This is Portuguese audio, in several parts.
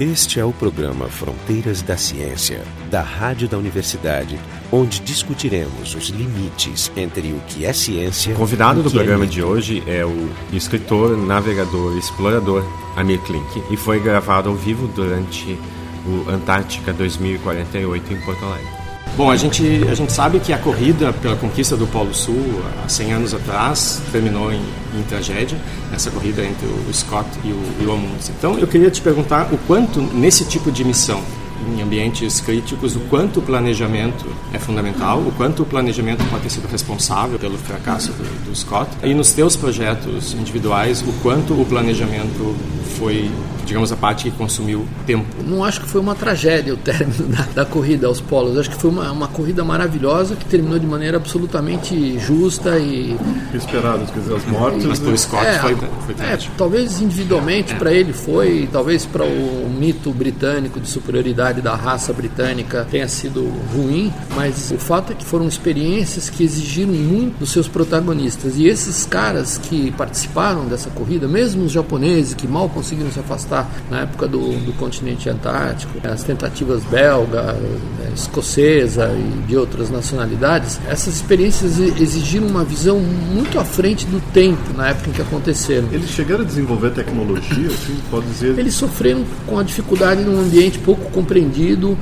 Este é o programa Fronteiras da Ciência, da Rádio da Universidade, onde discutiremos os limites entre o que é ciência. O convidado do é programa mito. de hoje é o escritor, navegador, explorador Amir Klink e foi gravado ao vivo durante o Antártica 2048 em Porto Alegre. Bom, a gente, a gente sabe que a corrida pela conquista do Polo Sul, há 100 anos atrás, terminou em, em tragédia, essa corrida entre o Scott e o, e o Amundsen. Então, eu queria te perguntar o quanto, nesse tipo de missão, em ambientes críticos, o quanto o planejamento é fundamental, o quanto o planejamento pode ter sido responsável pelo fracasso do, do Scott, e nos teus projetos individuais, o quanto o planejamento foi, digamos, a parte que consumiu tempo. Não acho que foi uma tragédia o término da, da corrida aos polos. Acho que foi uma, uma corrida maravilhosa que terminou de maneira absolutamente justa e esperados, quer dizer, as mortes. Mas para o Scott É, foi, foi é, talvez individualmente para ele foi, talvez para o mito britânico de superioridade da raça britânica tenha sido ruim, mas o fato é que foram experiências que exigiram muito dos seus protagonistas. E esses caras que participaram dessa corrida, mesmo os japoneses que mal conseguiram se afastar na época do, do continente antártico, as tentativas belga, eh, escocesa e de outras nacionalidades, essas experiências exigiram uma visão muito à frente do tempo na época em que aconteceram. Eles chegaram a desenvolver tecnologia, assim, pode dizer. Eles sofreram com a dificuldade num ambiente pouco compreendido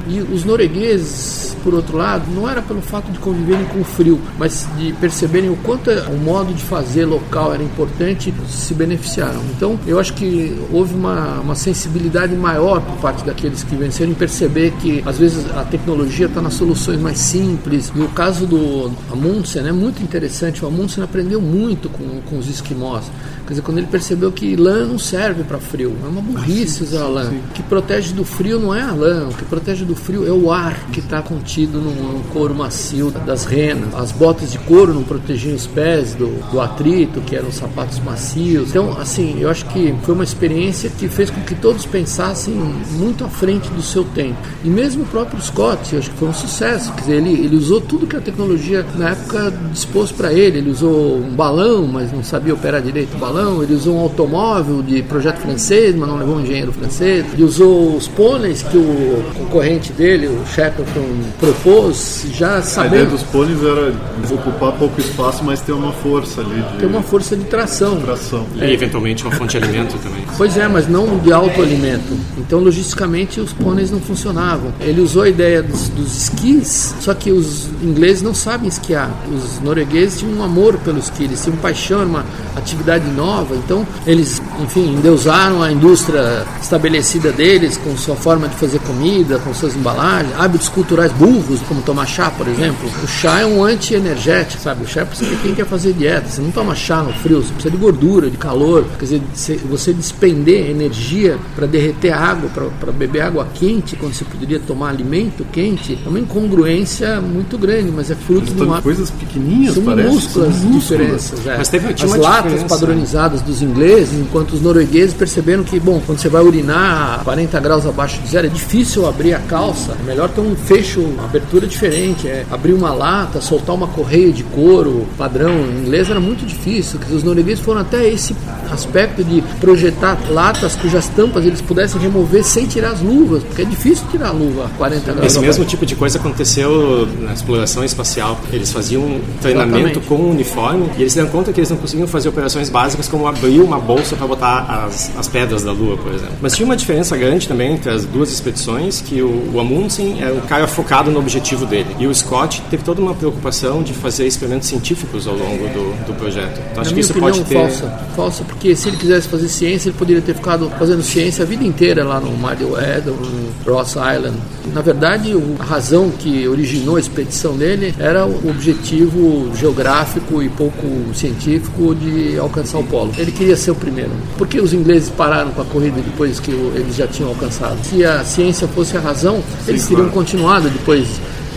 e os noruegueses, por outro lado, não era pelo fato de conviverem com o frio, mas de perceberem o quanto o modo de fazer local era importante, se beneficiaram. Então, eu acho que houve uma, uma sensibilidade maior por parte daqueles que venceram em perceber que às vezes a tecnologia está nas soluções mais simples. E o caso do Amundsen é muito interessante. O Amundsen aprendeu muito com, com os esquimós. Quer dizer, quando ele percebeu que lã não serve para frio, é uma burrice usar lã. O que protege do frio não é a lã, o que protege do frio é o ar que está contido no, no couro macio das renas. As botas de couro não protegiam os pés do, do atrito, que eram sapatos macios. Então, assim, eu acho que foi uma experiência que fez com que todos pensassem muito à frente do seu tempo. E mesmo o próprio Scott, eu acho que foi um sucesso. Quer dizer, ele, ele usou tudo que a tecnologia na época dispôs para ele. Ele usou um balão, mas não sabia operar direito o balão. Ele usou um automóvel de projeto francês, mas não levou um engenheiro francês. Ele usou os pôneis que o concorrente dele, o Shackleton, propôs, já A ideia sabendo dos pôneis era ocupar pouco espaço, mas ter uma força ali de ter uma força de tração. tração. E eventualmente uma fonte de alimento também. Pois é, mas não de autoalimento. Então, logisticamente, os pôneis não funcionavam. Ele usou a ideia dos, dos esquis, só que os ingleses não sabem esquiar. Os noruegueses tinham um amor pelo esqui, eles tinham paixão, era uma atividade nova. Então, eles, enfim, endeusaram a indústria estabelecida deles, com sua forma de fazer comida, com suas embalagens, hábitos culturais burros, como tomar chá, por exemplo. O chá é um anti-energético, sabe? O chá é para quem quer fazer dieta. Você não toma chá no frio, você precisa de gordura, de calor. Quer dizer, você- despender energia para derreter água, para beber água quente, quando você poderia tomar alimento quente, é uma incongruência muito grande, mas é fruto de uma. coisas pequenininhas, São parece. minúsculas são minúsculas. diferenças. é. Mas teve- As uma latas diferença. padronizadas dos ingleses, enquanto os noruegueses perceberam que, bom, quando você vai urinar a 40 graus abaixo de zero, é difícil abrir a calça. É melhor ter um fecho, uma abertura diferente. É abrir uma lata, soltar uma correia de couro padrão em inglês era muito difícil. Dizer, Os noruegueses foram até esse aspecto de projetar latas cujas tampas eles pudessem remover sem tirar as luvas, porque é difícil tirar a luva a 40 graus Esse mesmo tipo de coisa aconteceu na exploração espacial. Eles faziam treinamento Exatamente. com uniforme e eles se deram conta que eles não conseguiam fazer operações básicas como abrir uma bolsa para botar as, as pedras da Lua, por exemplo. Mas tinha uma diferença grande também entre as duas expedições, que o, o Amundsen um cara focado no objetivo dele e o Scott teve toda uma preocupação de fazer experimentos científicos ao longo do, do projeto. Então acho que isso opinião, pode ter... falsa. Falsa, porque se ele quisesse fazer ciência, ele poderia ter ficado fazendo ciência a vida inteira lá no Mar de Weddell, no Ross Island. Na verdade, a razão que originou a expedição dele era o objetivo geográfico e pouco científico de alcançar o polo. Ele queria ser o primeiro. Por que os ingleses pararam com a corrida depois que eles já tinham alcançado? Se a ciência fosse a razão, eles teriam continuado depois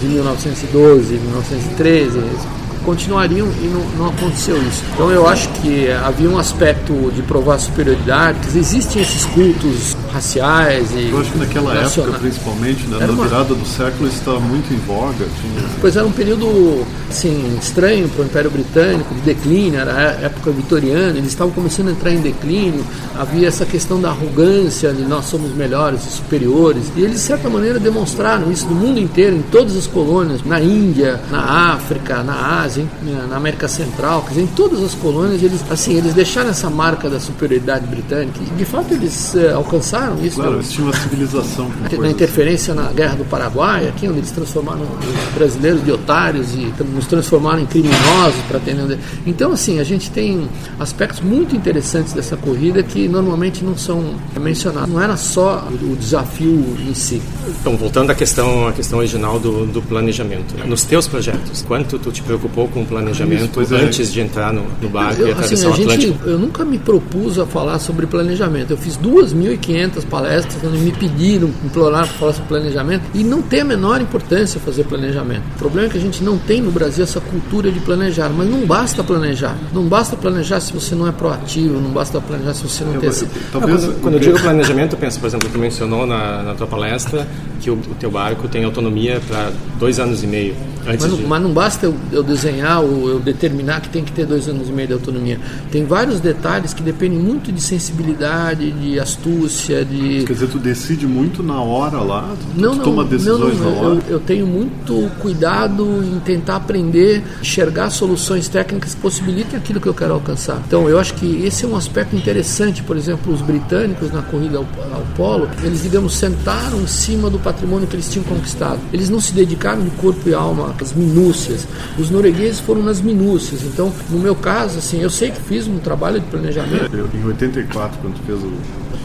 de 1912, 1913, continuariam e não, não aconteceu isso. Então eu acho que havia um aspecto de provar superioridade, existem esses cultos raciais e Eu acho que naquela época, principalmente, né, na uma... virada do século, estava muito em voga. Tinha... Pois era um período assim, estranho para o Império Britânico, de declínio, era a época vitoriana, eles estavam começando a entrar em declínio, havia essa questão da arrogância de nós somos melhores e superiores, e eles de certa maneira demonstraram isso no mundo inteiro, em todas as colônias, na Índia, na África, na Ásia, na América Central, quer dizer, em todas as colônias, eles assim, eles deixaram essa marca da superioridade britânica, e de fato eles uh, alcançaram isso. Claro, eles tinham uma civilização. Na interferência na Guerra do Paraguai, aqui onde eles transformaram os brasileiros de otários e nos transformaram em criminosos para atender. Então, assim, a gente tem aspectos muito interessantes dessa corrida que normalmente não são mencionados. Não era só o desafio em si. Então, voltando à questão, à questão original do, do planejamento. Nos teus projetos, quanto tu te preocupou com o planejamento Isso, é. antes é. de entrar no, no barco eu, e atravessar assim, o Atlântico? Gente, eu nunca me propus a falar sobre planejamento. Eu fiz 2.500 palestras quando me pediram, imploraram para falar sobre planejamento e não tem a menor importância fazer planejamento. O problema é que a gente não tem no Brasil essa cultura de planejar, mas não basta planejar. Não basta planejar se você não é proativo, não basta planejar se você não eu, tem... Esse... Talvez, quando, quando eu digo planejamento, eu penso, por exemplo, tu mencionou na, na tua palestra que o, o teu barco tem autonomia para dois anos e meio. Mas não, mas, não, basta eu, eu, desenhar ou eu determinar que tem que ter dois anos e meio de autonomia. Tem vários detalhes que dependem muito de sensibilidade, de astúcia, de. Quer dizer, tu decide muito na hora lá? Tu, não, tu não, toma decisões não, não, na hora? Eu, eu, tenho muito cuidado em tentar aprender, enxergar soluções técnicas que possibilitem aquilo que eu quero alcançar. Então, eu acho que esse é um aspecto interessante. Por exemplo, os britânicos na corrida ao, ao polo, eles, digamos, sentaram em cima do patrimônio que eles tinham conquistado. Eles não se dedicaram de corpo e alma as minúcias. Os noruegueses foram nas minúcias. Então, no meu caso, assim, eu sei que fiz um trabalho de planejamento. Eu, em 84, quando tu fez o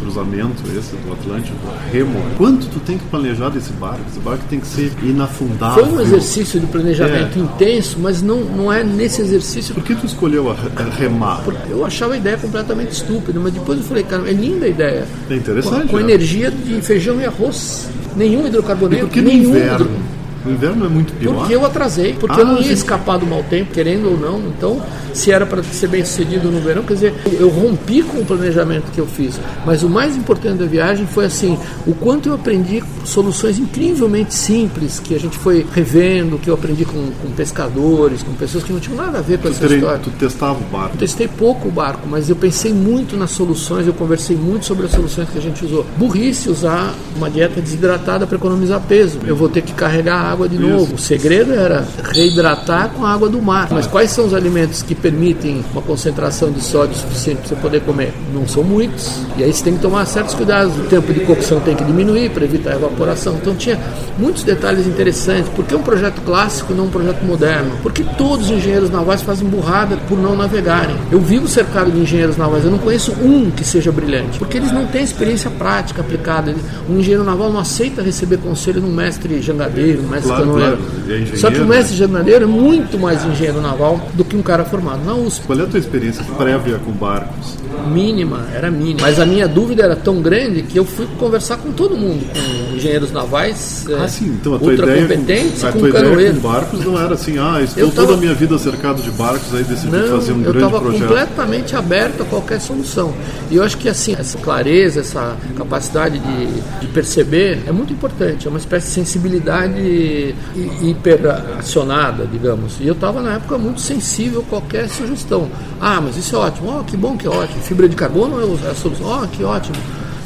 cruzamento esse do Atlântico, remo, quanto tu tem que planejar desse barco? Esse barco tem que ser inafundável. Foi um exercício de planejamento é. intenso, mas não, não é nesse exercício. Por que tu escolheu a, a remar? Porque eu achava a ideia completamente estúpida, mas depois eu falei, cara, é linda a ideia. É interessante. Com, com né? energia de feijão e arroz. Nenhum hidrocarboneto. Nenhum no inverno? Hidro... O inverno é muito pior. Porque eu atrasei, porque ah, eu não ia escapar do mau tempo, querendo ou não. Então, se era para ser bem sucedido no verão, quer dizer, eu rompi com o planejamento que eu fiz. Mas o mais importante da viagem foi assim, o quanto eu aprendi soluções incrivelmente simples que a gente foi revendo, que eu aprendi com, com pescadores, com pessoas que não tinham nada a ver com tu essa terei, história. Tu testava o barco? Eu testei pouco o barco, mas eu pensei muito nas soluções, eu conversei muito sobre as soluções que a gente usou. Burrice usar uma dieta desidratada para economizar peso. Eu vou ter que carregar água de Isso. novo. O segredo era reidratar com a água do mar. Mas quais são os alimentos que permitem uma concentração de sódio suficiente para você poder comer? Não são muitos. E aí você tem que tomar certos cuidados. O tempo de cocção tem que diminuir para evitar a evaporação. Então tinha muitos detalhes interessantes. Por que um projeto clássico não um projeto moderno? Porque todos os engenheiros navais fazem burrada por não navegarem. Eu vivo cercado de engenheiros navais. Eu não conheço um que seja brilhante. Porque eles não têm experiência prática aplicada. Um engenheiro naval não aceita receber conselho de um mestre jangadeiro, um mestre claro. Claro. É Só que o mestre jangadeiro é muito mais engenheiro naval do que um cara formado na USP. Qual é a tua experiência prévia com barcos? Mínima, era mínima. Mas a minha dúvida era tão grande que eu fui conversar com todo mundo, com engenheiros navais ah, é, sim. então, a tua ideia competentes, com, a tua ideia com barcos não era assim, ah, estou tava, toda a minha vida cercado de barcos, aí decidi não, fazer um grande projeto. Eu estava completamente aberto a qualquer solução. E eu acho que assim, essa clareza, essa capacidade de, de perceber é muito importante, é uma espécie de sensibilidade hiperacionada, digamos. E eu estava na época muito sensível a qualquer sugestão. Ah, mas isso é ótimo. Oh, que bom que é ótimo. Fibra de carbono é a solução. Oh, que ótimo.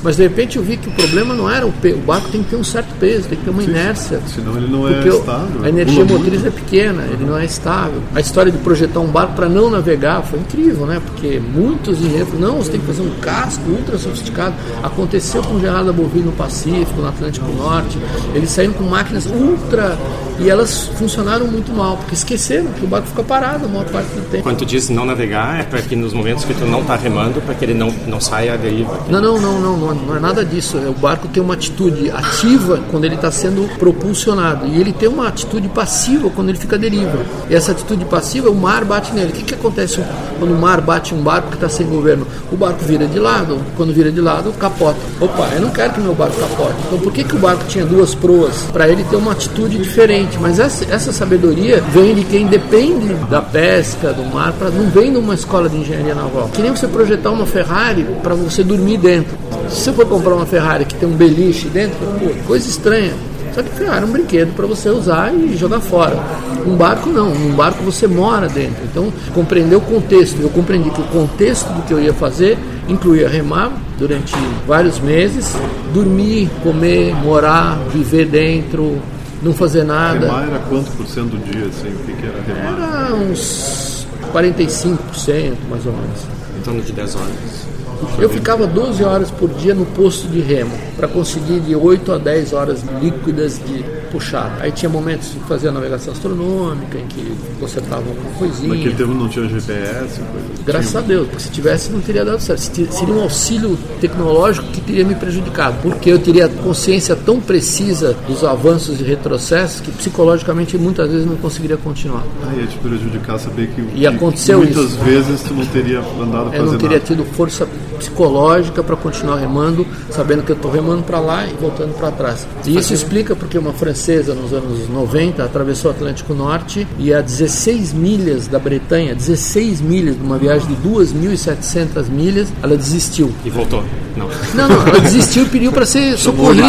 Mas de repente eu vi que o problema não era o peso. O barco tem que ter um certo peso, tem que ter uma inércia. Senão ele não é estável. A energia motriz é pequena, ele não é estável. A história de projetar um barco para não navegar foi incrível, né? Porque muitos engenheiros não, você tem que fazer um casco ultra sofisticado. Aconteceu com o Gerardo Bovino no Pacífico, no Atlântico Norte. Eles saíram com máquinas ultra e elas funcionaram muito mal, porque esqueceram que o barco fica parado a maior parte do tempo. Quando tu diz não navegar, é para que nos momentos que tu não está remando, para que ele não, não saia à deriva. Não, não, não, não, não não, é nada disso. O barco tem uma atitude ativa quando ele está sendo propulsionado e ele tem uma atitude passiva quando ele fica deriva. E essa atitude passiva, o mar bate nele. O que, que acontece quando o mar bate um barco que está sem governo? O barco vira de lado. Quando vira de lado, capota. Opa, eu não quero que meu barco capote. Então por que, que o barco tinha duas proas? Para ele ter uma atitude diferente. Mas essa, essa sabedoria vem de quem depende da pesca, do mar, pra, não vem de uma escola de engenharia naval. Que nem você projetar uma Ferrari para você dormir dentro. Se você for comprar uma Ferrari que tem um beliche dentro, pô, coisa estranha. Só que Ferrari é um brinquedo para você usar e jogar fora. Um barco não, um barco você mora dentro. Então, compreender o contexto. Eu compreendi que o contexto do que eu ia fazer incluía remar durante vários meses, dormir, comer, morar, viver dentro, não fazer nada. Remar era quanto por cento do dia, assim? O que, que era remar? Era uns 45%, mais ou menos. Em torno de 10 horas. Eu ficava 12 horas por dia no posto de remo, para conseguir de 8 a 10 horas líquidas de puxar. Aí tinha momentos de fazer a navegação astronômica, em que consertava uma coisinha. Naquele tempo não tinha GPS? Coisa. Graças tinha... a Deus, porque se tivesse não teria dado certo. Seria um auxílio tecnológico que teria me prejudicado, porque eu teria consciência tão precisa dos avanços e retrocessos que psicologicamente muitas vezes não conseguiria continuar. Ah, ia te prejudicar saber que, e aconteceu muitas isso. vezes tu não teria andado Eu não teria tido força psicológica para continuar remando, sabendo que eu estou remando para lá e voltando para trás. E isso explica porque uma francesa nos anos 90 atravessou o Atlântico Norte e a 16 milhas da Bretanha, 16 milhas de uma viagem de 2.700 milhas, ela desistiu. E voltou? Não. Não, não ela desistiu e pediu para ser socorrida.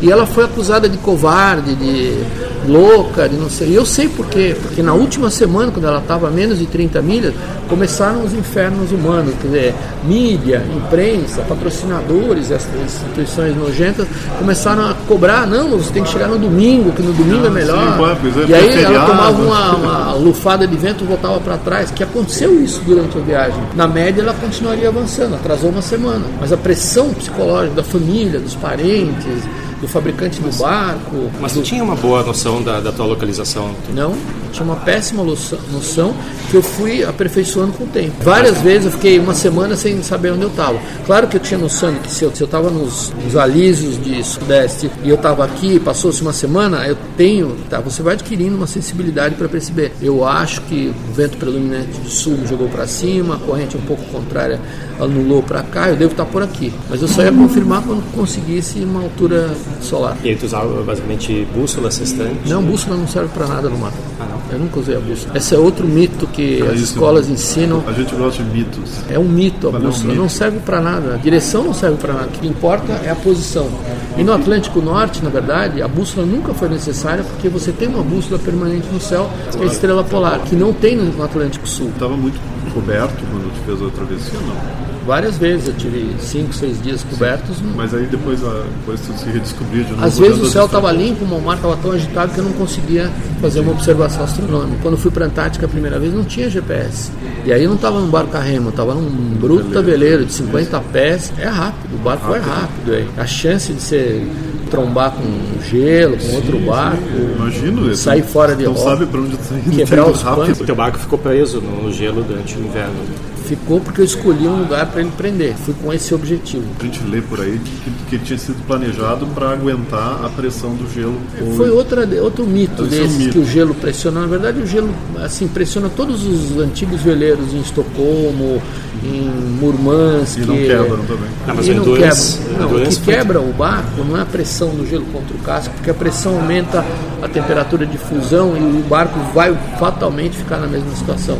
E ela foi acusada de covarde, de louca, de não sei. E eu sei por quê. Porque na última semana, quando ela estava a menos de 30 milhas, começaram os infernos humanos. Quer dizer, mídia, imprensa, patrocinadores, essas instituições nojentas, começaram a cobrar, não, você tem que chegar no domingo, que no domingo é melhor. Sim, e aí ela tomava uma, uma lufada de vento e voltava para trás, que aconteceu isso durante a viagem. Na média ela continuaria avançando, atrasou uma semana. Mas a pressão psicológica da família, dos parentes, do fabricante do barco. Mas do... tu tinha uma boa noção da, da tua localização? Não, tinha uma péssima noção que eu fui aperfeiçoando com o tempo. Várias vezes eu fiquei uma semana sem saber onde eu estava. Claro que eu tinha noção de que se eu estava nos, nos alísios de sudeste e eu estava aqui, passou-se uma semana, eu tenho, tá, você vai adquirindo uma sensibilidade para perceber. Eu acho que o vento predominante do sul jogou para cima, a corrente um pouco contrária anulou para cá, eu devo estar por aqui. Mas eu só ia confirmar quando conseguisse uma altura solar. E aí tu usava basicamente bússola, sextante? Não, bússola não serve para nada no mar. Ah, não? Eu nunca usei a bússola. Esse é outro mito que É as isso. escolas ensinam. A gente gosta de mitos. É um mito a Mas é um bússola, mito. não serve para nada. A direção não serve para nada. O que importa é a posição. E no Atlântico Norte, na verdade, a bússola nunca foi necessária porque você tem uma bússola permanente no céu, que é a estrela polar, que não tem no Atlântico Sul. Estava muito coberto quando tu fez a travessia, não? Várias vezes eu tive cinco, seis dias cobertos. Mas aí depois, a, depois tu se redescobriu de novo. Às vezes o céu estava limpo, o mar estava tão agitado que eu não conseguia fazer uma observação astronômica. Quando eu fui para a Antártica a primeira vez, não tinha GPS. E aí eu não estava num barco a remo, estava num bruto veleiro de 50 pés. É rápido, o barco é rápido. aí. A chance de você trombar com gelo, com outro barco, Imagino isso. sair fora de Não rota, sabe para onde tu tá indo. quebrar muito os rápido. O teu barco ficou preso no gelo durante o inverno. Ficou porque eu escolhi um lugar para ele prender. Fui com esse objetivo. A gente lê por aí que, que tinha sido planejado para aguentar a pressão do gelo. ou- Foi outra, outro mito Esse é um desses mito. que o gelo pressiona. Na verdade, o gelo assim pressiona todos os antigos veleiros em Estocolmo, em Murmansk. E não quebram também. Ah, mas e o não Endurance- quebra. o Não, o que quebra o barco não é a pressão do gelo contra o casco, porque a pressão aumenta a temperatura de fusão e o barco vai fatalmente ficar na mesma situação.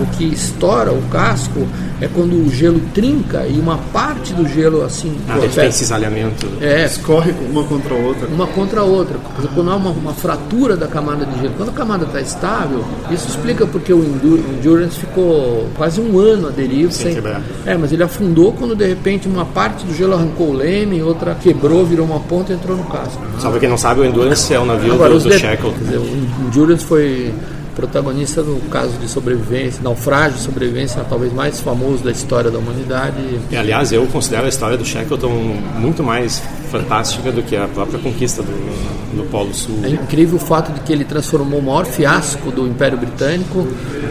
O que estoura o casco é quando o gelo trinca e uma parte do gelo assim Ah, tem protege- cisalhamento. é, Escorre uma contra a outra. uma contra a outra. Dizer, Quando há uma, uma fratura da camada de gelo, quando a camada está estável, isso explica porque o Endu- o Endurance ficou quase um ano à deriva. Sem quebrar. É, mas ele afundou quando de repente uma parte do gelo arrancou o leme, outra quebrou, virou uma ponta e entrou no casco. Só pra quem não sabe, o Endurance é o navio Agora, do, do de- Shackle. quer dizer, o Endurance foi protagonista do caso de sobrevivência, naufrágio de sobrevivência, talvez mais famoso da história da humanidade. E, aliás, eu considero a história do Shackleton muito mais fantástica do que a própria conquista do, do Polo Sul. É incrível o fato de que ele transformou o maior fiasco do Império Britânico,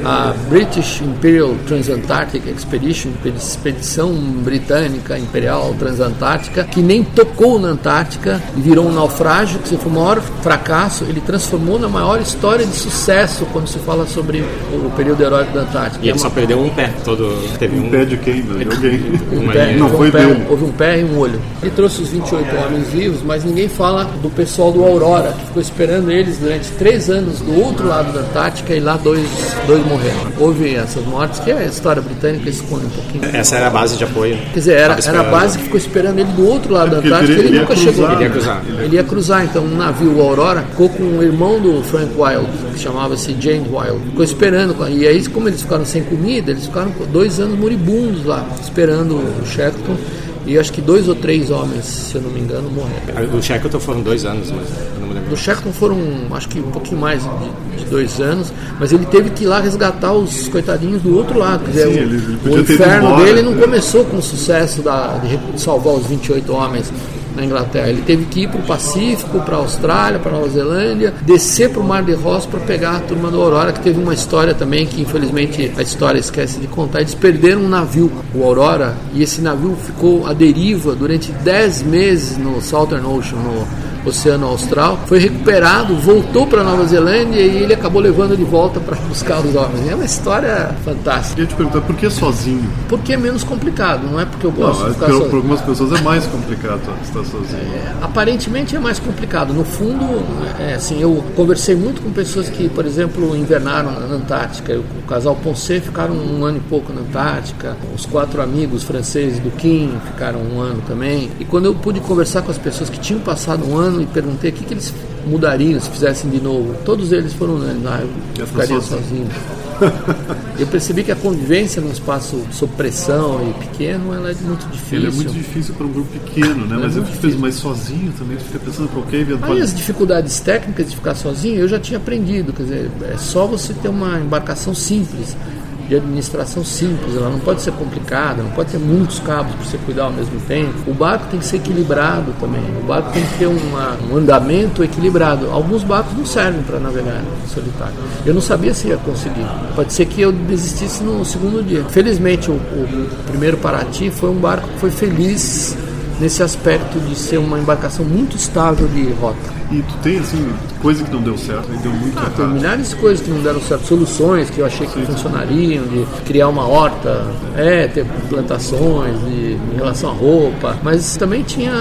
a British Imperial Transantarctic Expedition, expedição britânica imperial transantártica, que nem tocou na Antártica e virou um naufrágio, que foi o maior fracasso, ele transformou na maior história de sucesso quando se fala sobre o período heróico da Antártica. E ele é uma... só perdeu um pé, todo teve um, um pé de quem? De alguém. Um pé, não foi um pé, dele. Houve um pé e um olho. Ele trouxe os 28 homens vivos, mas ninguém fala do pessoal do Aurora, que ficou esperando eles durante três anos do outro lado da Antártica e lá dois, dois morreram. Houve essas mortes, que é a história britânica esconde um pouquinho. Essa era a base de apoio. Quer dizer, era, era a base que ficou esperando ele do outro lado é da Antártica, ele, ele nunca cruzar, chegou. Ele ia cruzar. Ele ia cruzar, então um navio, o Aurora, ficou com o irmão do Frank Wild, que chamava-se James Wild. Ficou esperando, e aí como eles ficaram sem comida, eles ficaram dois anos moribundos lá, esperando o Shackleton e acho que dois ou três homens, se eu não me engano, morreram. Do Shackleton foram dois anos, mas eu não me lembro. Do Shackleton foram, acho que um pouquinho mais de, de, dois anos, mas ele teve que ir lá resgatar os coitadinhos do outro lado. Quer dizer, Sim, o, ele, o inferno dele não começou com o sucesso da, de salvar os 28 homens na Inglaterra. Ele teve que ir para o Pacífico, para a Austrália, para a Nova Zelândia, descer para o Mar de Ross para pegar a turma do Aurora, que teve uma história também que infelizmente a história esquece de contar. Eles perderam um navio, o Aurora, e esse navio ficou à deriva durante 10 meses no Southern Ocean, no Oceano Austral, foi recuperado, voltou para Nova Zelândia e ele acabou levando de volta para buscar os homens. É uma história fantástica. Eu te perguntar por que sozinho? Porque é menos complicado, não é porque eu gosto não, de ficar sozinho. Para algumas pessoas é mais complicado estar sozinho. É, aparentemente é mais complicado. No fundo, é, assim, eu conversei muito com pessoas que, por exemplo, invernaram na Antártica. O casal Ponce ficaram um ano e pouco na Antártica. Os quatro amigos franceses do Kim ficaram um ano também. E quando eu pude conversar com as pessoas que tinham passado um ano e perguntei o que, que eles mudariam se fizessem de novo. Todos eles foram ah, eu ficaria sozinho. eu percebi que a convivência num espaço sob pressão e pequeno ela é muito difícil. Ele é muito difícil para um grupo pequeno, né? É mas eu fiz mais sozinho também, tu fica pensando qualquer eventualidade. Aí as dificuldades técnicas de ficar sozinho eu já tinha aprendido, quer dizer, é só você ter uma embarcação simples de administração simples, ela não pode ser complicada, não pode ter muitos cabos para você cuidar ao mesmo tempo. O barco tem que ser equilibrado também, o barco tem que ter uma, um andamento equilibrado. Alguns barcos não servem para navegar solitário. Eu não sabia se ia conseguir. Pode ser que eu desistisse no segundo dia. Felizmente, o, o primeiro Paraty foi um barco que foi feliz nesse aspecto de ser uma embarcação muito estável de rota. E tu tem, assim, coisa que não deu certo e deu muito ah, errado? Tem milhares de coisas que não deram certo, soluções que eu achei que sim, funcionariam, de criar uma horta, é, ter plantações de, em relação à roupa, mas também tinha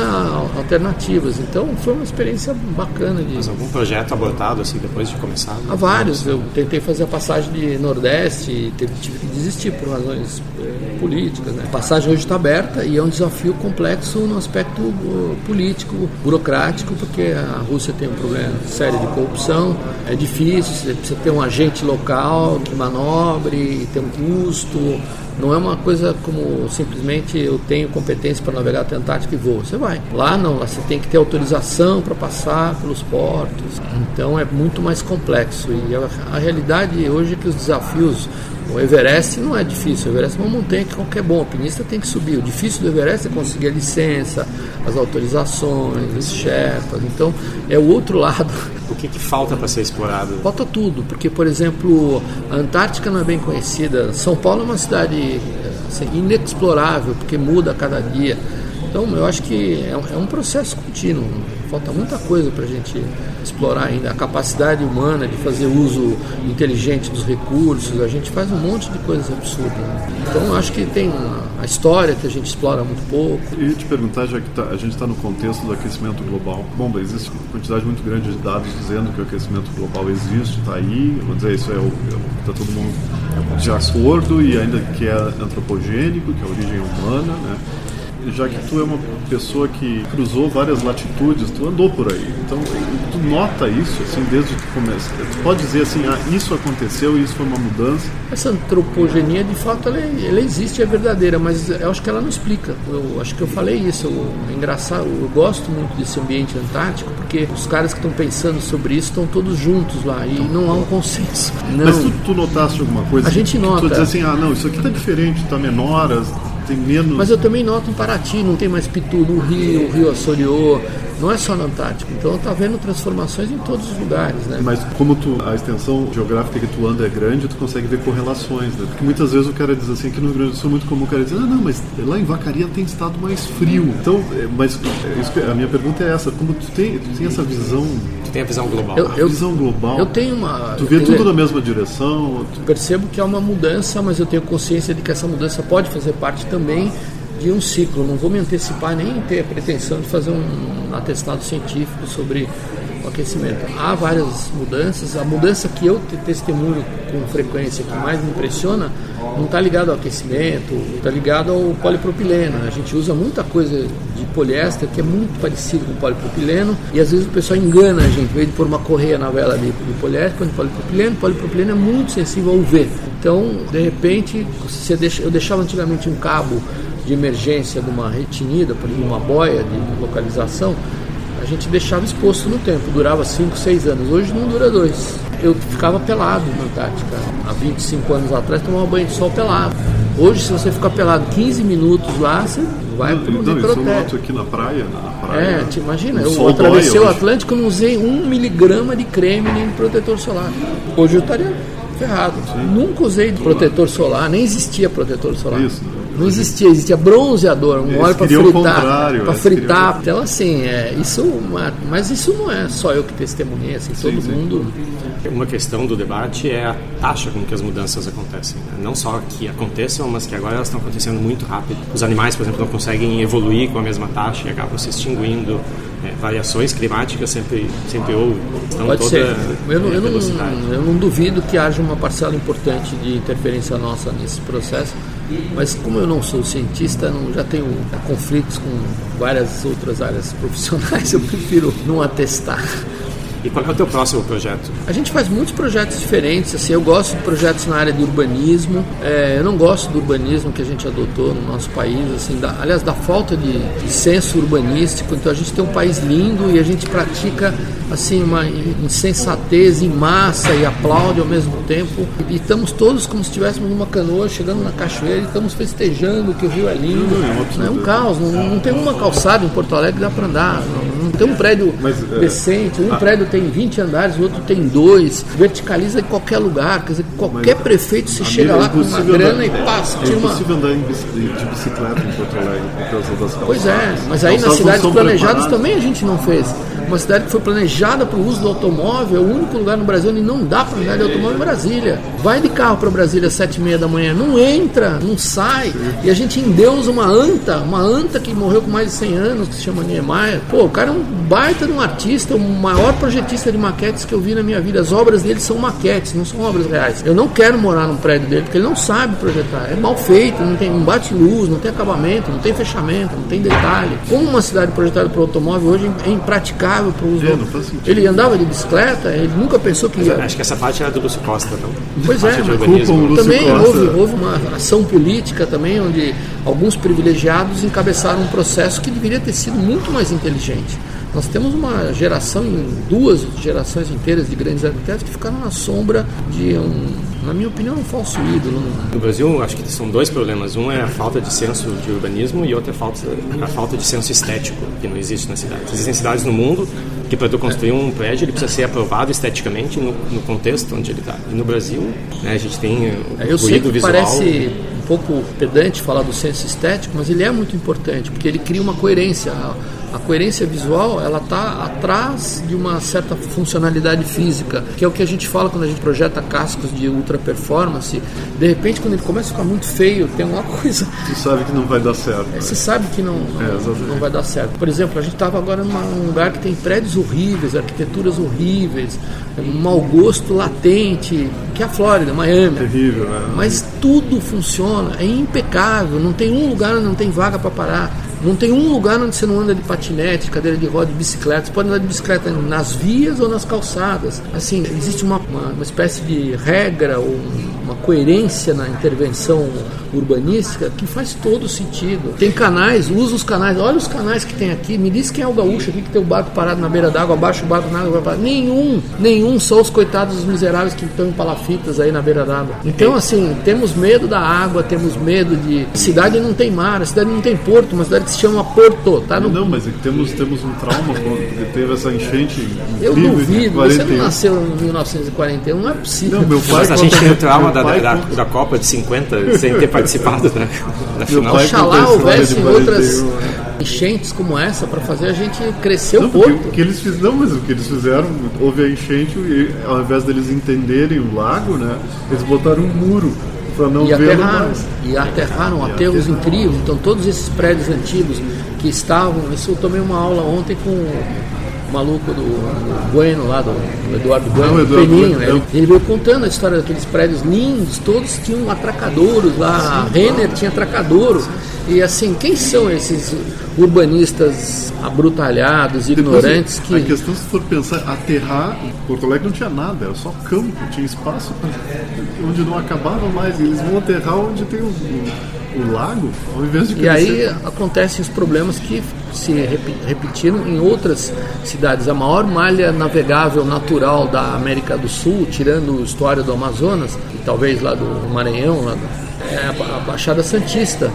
alternativas, então foi uma experiência bacana. De... Mas algum projeto abortado, assim, depois de começar? Há vários, eu tentei fazer a passagem de Nordeste e teve, tive que desistir por razões é, políticas, né? A passagem hoje está aberta e é um desafio complexo no aspecto uh, político, burocrático, porque a Rússia tem um problema sério de corrupção, é difícil, você precisa ter um agente local que manobre, ter um custo, não é uma coisa como simplesmente eu tenho competência para navegar até a Antártica e vou. Você vai. Lá não, lá você tem que ter autorização para passar pelos portos. Então é muito mais complexo. E a, a realidade hoje é que os desafios o Everest não é difícil, o Everest é uma montanha que qualquer bom alpinista tem que subir. O difícil do Everest é conseguir a licença, as autorizações, os Sherpas. Então, é o outro lado. O que, que falta para ser explorado? Falta tudo, porque, por exemplo, a Antártica não é bem conhecida. São Paulo é uma cidade assim, inexplorável, porque muda a cada dia. Então, eu acho que é um, é um processo contínuo. Falta muita coisa para a gente explorar ainda. A capacidade humana de fazer uso inteligente dos recursos, a gente faz um monte de coisas absurdas. Então, acho que tem a história que a gente explora muito pouco. E te perguntar, já que tá, a gente está no contexto do aquecimento global. Bom, existe uma quantidade muito grande de dados dizendo que o aquecimento global existe, está aí. Vamos dizer, isso é o que está todo mundo de acordo e ainda que é antropogênico, que é a origem humana, né? Já que tu é uma pessoa que cruzou várias latitudes, tu andou por aí. Então, tu nota isso, assim, desde que começa. Tu pode dizer assim, ah, isso aconteceu, isso foi uma mudança. Essa antropogenia, de fato, ela, ela existe, é verdadeira, mas eu acho que ela não explica. Eu acho que eu falei isso. Eu, é engraçado, eu gosto muito desse ambiente antártico, porque os caras que estão pensando sobre isso estão todos juntos lá e não há um consenso. Não. Mas tu, tu notaste alguma coisa? A gente nota. Tu diz assim, ah, não, isso aqui está diferente, está menor, tem menos. Mas eu também noto em Paraty, não tem mais Pitu no Rio, o Rio Açoriô, não é só no Antártico. Então está vendo transformações em todos os lugares, né? Mas como tu, a extensão geográfica que tu anda é grande, tu consegue ver correlações, né? Porque muitas vezes o cara diz assim, que no Rio Grande do Sul é muito comum o cara dizer, ah, não, mas lá em Vacaria tem estado mais frio. Então, é, mas é, a minha pergunta é essa, como tu tem, tu tem essa visão... Tem a visão global. Eu, eu, a visão global. Eu tenho uma... Tu vê tudo na mesma direção? Tu... Percebo que há uma mudança, mas eu tenho consciência de que essa mudança pode fazer parte também de um ciclo. Não vou me antecipar nem ter a pretensão de fazer um atestado científico sobre o aquecimento. Há várias mudanças. A mudança que eu testemunho com frequência que mais me impressiona não está ligado ao aquecimento, está ligado ao polipropileno. A gente usa muita coisa de poliéster que é muito parecido com polipropileno e às vezes o pessoal engana a gente, vez de pôr uma correia na vela de, de poliéster, põe polipropileno. Polipropileno é muito sensível ao UV. Então, de repente, você deixa, eu deixava antigamente um cabo de emergência de uma retinida, por exemplo, uma boia de localização, a gente deixava exposto no tempo, durava 5, 6 anos. Hoje não dura dois. Eu ficava pelado na Antártica. Há 25 anos atrás tomava banho de sol pelado. Hoje, se você ficar pelado 15 minutos lá, você vai para o Não, aqui na praia, na praia. É, te imagina, eu atravessei o Atlântico e não usei um miligrama de creme nem de protetor solar. Hoje eu estaria ferrado. Sim. Nunca usei protetor solar, nem existia protetor solar. Isso. Não existia, existia bronzeador, um óleo para fritar. Para fritar. Então, assim, é, isso, mas isso não é só eu que testemunhei, assim, sim, todo sim. mundo. Uma questão do debate é a taxa com que as mudanças acontecem. Né? Não só que aconteçam, mas que agora elas estão acontecendo muito rápido. Os animais, por exemplo, não conseguem evoluir com a mesma taxa e acabam se extinguindo. É, variações climáticas sempre, sempre houve. Então, Pode ser. Eu, não, eu, não, eu não duvido que haja uma parcela importante de interferência nossa nesse processo mas como eu não sou cientista, não, já tenho conflitos com várias outras áreas profissionais, eu prefiro não atestar. E qual é o teu próximo projeto? A gente faz muitos projetos diferentes. Assim, eu gosto de projetos na área de urbanismo. É, eu não gosto do urbanismo que a gente adotou no nosso país, assim, da, aliás, da falta de, de senso urbanístico. Então a gente tem um país lindo e a gente pratica assim uma insensatez em massa e aplaude ao mesmo tempo. E estamos todos como se estivéssemos numa canoa chegando na cachoeira e estamos festejando que o rio é lindo. Não, é um caos. Não, não tem uma calçada em Porto Alegre que dá para andar. Não, não, tem um prédio Mas, é, decente. Um prédio tem 20 andares, o outro tem dois, verticaliza em qualquer lugar. Quer dizer, qualquer Mas, prefeito se chega lá com uma grana andar, e passa. É impossível andar de bicicleta em Porto Alegre por causa das calçadas. Pois é, mas aí nas cidades planejadas também a gente não fez. Uma cidade que foi planejada para o uso do automóvel, é o único lugar no Brasil onde não dá para andar de automóvel em Brasília. Vai de carro para Brasília às sete e meia da manhã, não entra, não sai. E a gente endeusa uma anta, uma anta que morreu com mais de 100 anos, que se chama Niemeyer. Pô, o cara é um baita de um artista, o maior projetista de maquetes que eu vi na minha vida. As obras dele são maquetes, não são obras reais. Eu não quero morar num prédio dele, porque ele não sabe projetar. É mal feito, não tem um bate-luz, não tem acabamento, não tem fechamento, não tem detalhe. Como uma cidade projetada para automóvel hoje é impraticável para uso. É, ele andava de bicicleta, ele nunca pensou que ia. Acho que essa parte era do Lúcio Costa, não? Pois é, mas também houve, houve uma ação política também, onde alguns privilegiados encabeçaram um processo que deveria ter sido muito mais inteligente. Nós temos uma geração, duas gerações inteiras de grandes arquitetos que ficaram na sombra de um, na minha opinião, um falso ídolo. No Brasil, acho que são dois problemas. Um é a falta de senso de urbanismo e outro é a falta, a falta de senso estético, que não existe nas cidades. Existem cidades no mundo que para tu construir um prédio ele precisa ser aprovado esteticamente no, no contexto onde ele está. E no Brasil, né, a gente tem o é, Eu sei que visual. Parece um pouco pedante falar do senso estético, mas ele é muito importante porque ele cria uma coerência a coerência visual ela está atrás de uma certa funcionalidade física, que é o que a gente fala quando a gente projeta cascos de ultra performance. De repente, quando ele começa a ficar muito feio, tem uma coisa. Você sabe que não vai dar certo. É, você sabe que não, não, é, não vai dar certo. Por exemplo, a gente estava agora num lugar que tem prédios horríveis, arquiteturas horríveis, um mau gosto latente, que é a Flórida, Miami. Terrível, né? Mas tudo funciona, é impecável, não tem um lugar onde não tem vaga para parar Não tem um lugar onde você não anda de patinete, de cadeira de roda, de bicicleta. Você pode andar de bicicleta nas vias ou nas calçadas. Assim, existe uma, uma, uma espécie de regra ou uma coerência na intervenção urbanística que faz todo sentido. Tem canais, usa os canais, olha os canais que tem aqui, me diz quem é o gaúcho aqui que tem o barco parado na beira d'água, abaixo o barco na água, nenhum, nenhum, só os coitados dos miseráveis que estão em palafitas aí na beira d'água. Então, assim, temos medo da água, temos medo de. Cidade não tem mar, a cidade não tem porto, uma cidade que se chama Porto, tá? No... Não, mas é que temos, temos um trauma porque teve essa enchente. Eu duvido, você não nasceu em 1941, não é possível. Não, meu pai, mas a gente tem o trauma da, da, da, Copa de 50 sem ter participado da, da final. Oxalá houvesse outras enchentes como essa para fazer a gente crescer não, o porto. O que eles fizeram, não, mas o que eles fizeram, houve a enchente e ao invés deles entenderem o lago, né, eles botaram um muro para não e mais. E aterraram aterros incríveis. Então todos esses prédios antigos que estavam, isso eu tomei uma aula ontem com maluco do, do Bueno lá, do, do Eduardo Bueno, Não, Eduardo Peninho, né? ele, ele veio contando a história daqueles prédios lindos, todos tinham atracadouros lá, a Renner tinha atracadouro. E assim, quem são esses urbanistas abrutalhados, ignorantes que. A questão, se for pensar, aterrar, Porto Alegre não tinha nada, era só campo, tinha espaço onde não acabava mais. E eles vão aterrar onde tem o, o lago, ao invés de E aí acontecem os problemas que se repetiram em outras cidades. A maior malha navegável natural da América do Sul, tirando a história do Amazonas, e talvez lá do Maranhão, lá do, é a Baixada Santista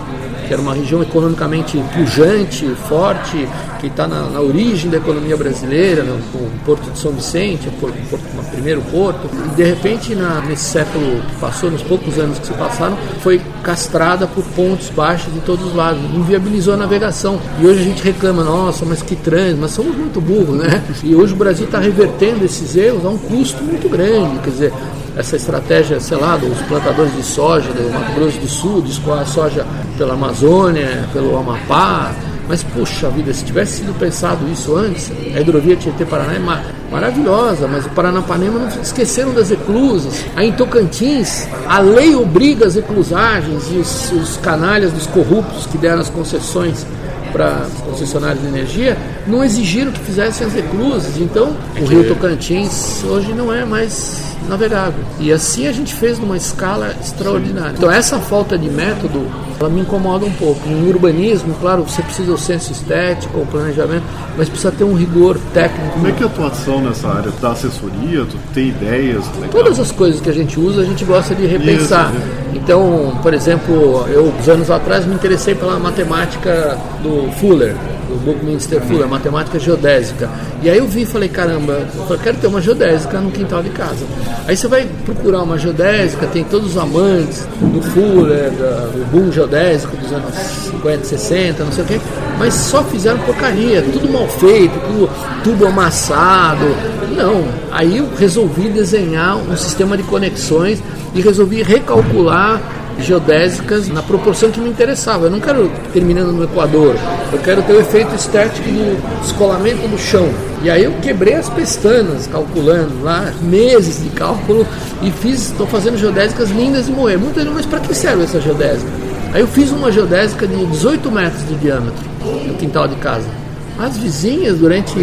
que era uma região economicamente pujante, forte, que está na, na, origem da economia brasileira, no, no Porto de São Vicente, o, o primeiro porto, e de repente na, nesse século que passou, nos poucos anos que se passaram, foi castrada por pontos baixos de todos os lados, inviabilizou a navegação. E hoje a gente reclama, nossa, mas que trânsito, mas somos muito burros, né? E hoje o Brasil está revertendo esses erros a um custo muito grande, quer dizer, essa estratégia, sei lá, dos plantadores de soja do Mato Grosso do Sul, de escoar a soja pela Amazônia, pelo Amapá. Mas, puxa vida, se tivesse sido pensado isso antes, a hidrovia Tietê-Paraná é mar maravilhosa, mas o Paranapanema não esqueceram das eclusas. Aí em Tocantins, a lei obriga as eclusagens e os, os canalhas dos corruptos que deram as concessões para concessionários de energia não exigiram que fizessem as eclusas. Então, o rio Tocantins hoje não é mais navegável. E assim a gente fez numa escala extraordinária. Então essa falta de método, ela me incomoda um pouco. Em urbanismo, claro, você precisa do senso estético, o planejamento, mas precisa ter um rigor técnico. Como é que é a atuação nessa área? Da assessoria? Tu tem ideias? Legal? Todas as coisas que a gente usa, a gente gosta de repensar. Isso, isso. Então, por exemplo, eu, anos atrás, me interessei pela matemática do Fuller do Buckminster Fuller, matemática geodésica. E aí eu vi e falei, caramba, eu quero ter uma geodésica no quintal de casa. Aí você vai procurar uma geodésica, tem todos os amantes do Fuller, do boom geodésico dos anos 50, 60, não sei o quê, mas só fizeram porcaria, tudo mal feito, tudo, tudo amassado. Não, aí eu resolvi desenhar um sistema de conexões e resolvi recalcular geodésicas na proporção que me interessava. Eu não quero terminando no Equador, eu quero ter o efeito estético do descolamento do chão. E aí eu quebrei as pestanas calculando lá, meses de cálculo e fiz, estou fazendo geodésicas lindas de moer. Muita gente, mas para que serve essa geodésica? Aí eu fiz uma geodésica de 18 metros de diâmetro no quintal de casa. As vizinhas, durante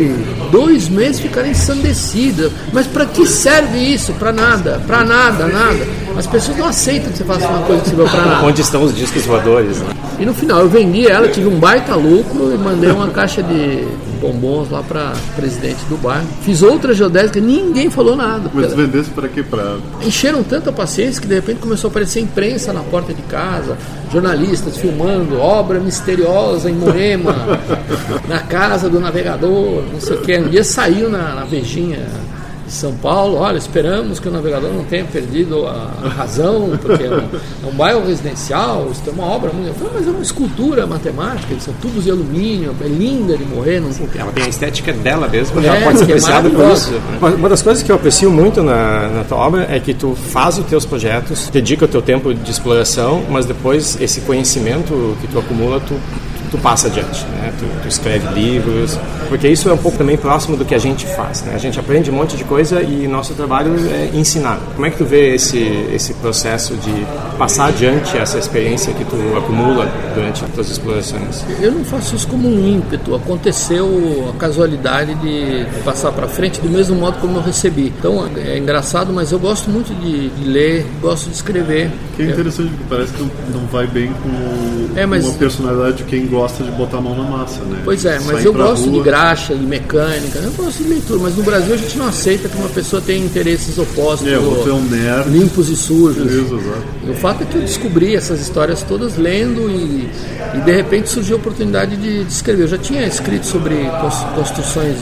dois meses, ficaram ensandecidas. Mas para que serve isso? Para nada, para nada, nada. As pessoas não aceitam que você faça uma coisa que serve para nada. Onde estão os discos voadores? Né? E no final eu vendi ela, tive um baita lucro e mandei uma caixa de bombons lá para presidente do bairro. Fiz outra geodésica, ninguém falou nada. Mas ela... vendesse para quê? Pra... Encheram tanta paciência que de repente começou a aparecer imprensa na porta de casa, jornalistas filmando obra misteriosa em Moema, na casa do navegador, não sei o que. Um dia saiu na, na Vejinha são Paulo, olha, esperamos que o navegador não tenha perdido a, razão, porque é um, é um, bairro residencial, isso é uma obra muito. Eu falei, mas é uma escultura matemática, eles são tubos de alumínio, é linda de morrer. Não... Sim, ela tem a estética dela mesmo, é, já pode ser é apreciada por isso. Uma das coisas que eu aprecio muito na, na tua obra é que tu faz os teus projetos, dedica o teu tempo de exploração, mas depois esse conhecimento que tu acumula, tu tu passa adiante, né? Tu, tu, escreve livros, porque isso é um pouco também próximo do que a gente faz, né? A gente aprende um monte de coisa e nosso trabalho é ensinar. Como é que tu vê esse esse processo de passar adiante essa experiência que tu acumula durante as tuas explorações? Eu não faço isso como um ímpeto. Aconteceu a casualidade de passar para frente do mesmo modo como eu recebi. Então é engraçado, mas eu gosto muito de, de ler, gosto de escrever. Que é interessante, porque parece que não vai bem com é, mas... uma personalidade de quem gosta de botar a mão na massa, né? Pois é, mas eu gosto rua. de graxa, de mecânica, eu gosto de leitura, mas no Brasil a gente não aceita que uma pessoa tenha interesses opostos, É, um nerd. limpos e sujos. Isso, exato. E o fato é que eu descobri essas histórias todas lendo e, e de repente surgiu a oportunidade de, de escrever. Eu já tinha escrito sobre cons- construções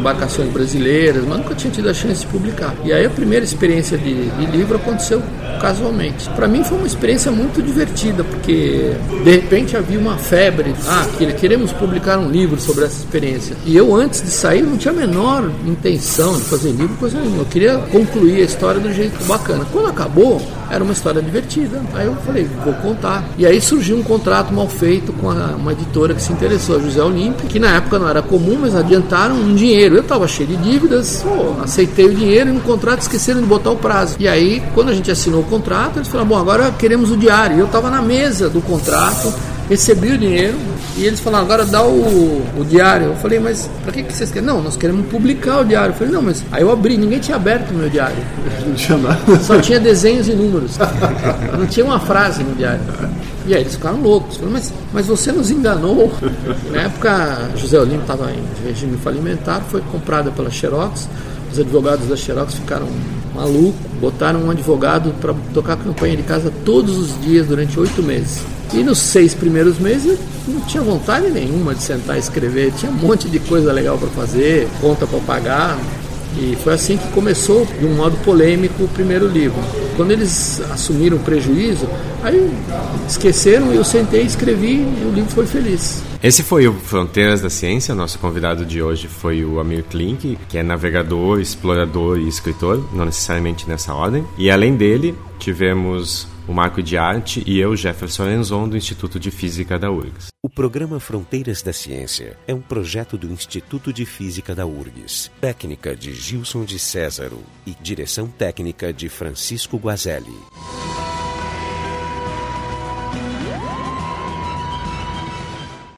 embarcações brasileiras, mas nunca tinha tido a chance de publicar. E aí a primeira experiência de, de livro aconteceu casualmente. Para mim foi uma experiência muito divertida, porque de repente havia uma febre. Ah, que- queremos publicar um livro sobre essa experiência. E eu, antes de sair, não tinha a menor intenção de fazer livro, coisa nenhuma. Eu queria concluir a história do jeito bacana. Quando acabou, era uma história divertida. Aí eu falei, vou contar. E aí surgiu um contrato mal feito com a- uma editora que se interessou, a José Olímpio, que na época não era comum, mas adiantaram um dinheiro. Eu estava cheio de dívidas, pô, aceitei o dinheiro e no contrato esqueceram de botar o prazo. E aí, quando a gente assinou o contrato, eles falaram, bom, agora queremos o diário. E eu estava na mesa do contrato, recebi o dinheiro e eles falaram, agora dá o, o diário. Eu falei, mas para que, que vocês querem? Não, nós queremos publicar o diário. Eu falei, não, mas aí eu abri, ninguém tinha aberto o meu diário. Não tinha nada. Só tinha desenhos e números. Não tinha uma frase no diário. E aí eles ficaram loucos. Falaram, mas, mas você nos enganou. Na época, José Olímpio estava em regime falimentar, foi comprada pela Xerox. Os advogados da Xerox ficaram malucos, botaram um advogado para tocar a campanha de casa todos os dias durante oito meses. E nos seis primeiros meses não tinha vontade nenhuma de sentar e escrever, tinha um monte de coisa legal para fazer, conta para pagar, e foi assim que começou, de um modo polêmico, o primeiro livro. Quando eles assumiram o prejuízo, aí esqueceram, eu sentei, escrevi e o livro foi feliz. Esse foi o Fronteiras da Ciência. Nosso convidado de hoje foi o Amir Klink, que é navegador, explorador e escritor, não necessariamente nessa ordem. E além dele, tivemos o Marco de Arte e eu, Jefferson Lenzon, do Instituto de Física da URGS. O programa Fronteiras da Ciência é um projeto do Instituto de Física da URGS, técnica de Gilson de Césaro e direção técnica de Francisco Guazelli.